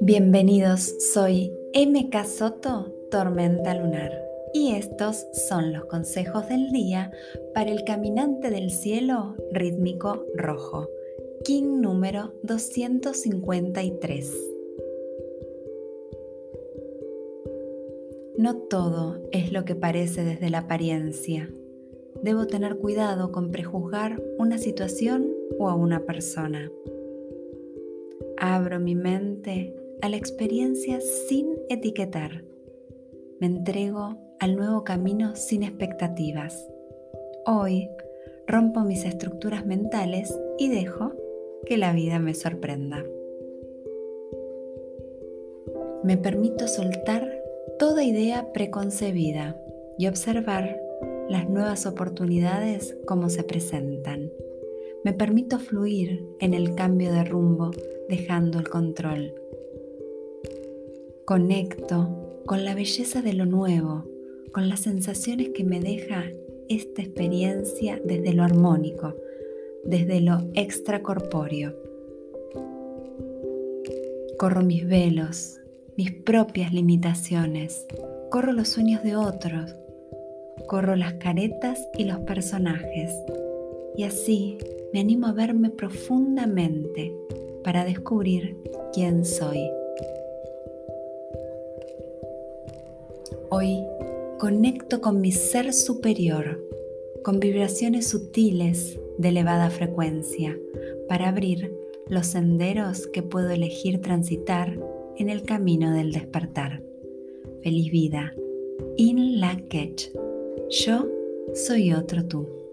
Bienvenidos, soy MK Soto, Tormenta Lunar, y estos son los consejos del día para el caminante del cielo rítmico rojo, King número 253. No todo es lo que parece desde la apariencia. Debo tener cuidado con prejuzgar una situación o a una persona. Abro mi mente a la experiencia sin etiquetar. Me entrego al nuevo camino sin expectativas. Hoy rompo mis estructuras mentales y dejo que la vida me sorprenda. Me permito soltar toda idea preconcebida y observar las nuevas oportunidades como se presentan. Me permito fluir en el cambio de rumbo dejando el control Conecto con la belleza de lo nuevo, con las sensaciones que me deja esta experiencia desde lo armónico, desde lo extracorpóreo. Corro mis velos, mis propias limitaciones, corro los sueños de otros, corro las caretas y los personajes, y así me animo a verme profundamente para descubrir quién soy. Hoy conecto con mi ser superior, con vibraciones sutiles de elevada frecuencia, para abrir los senderos que puedo elegir transitar en el camino del despertar. Feliz vida. In la Yo soy otro tú.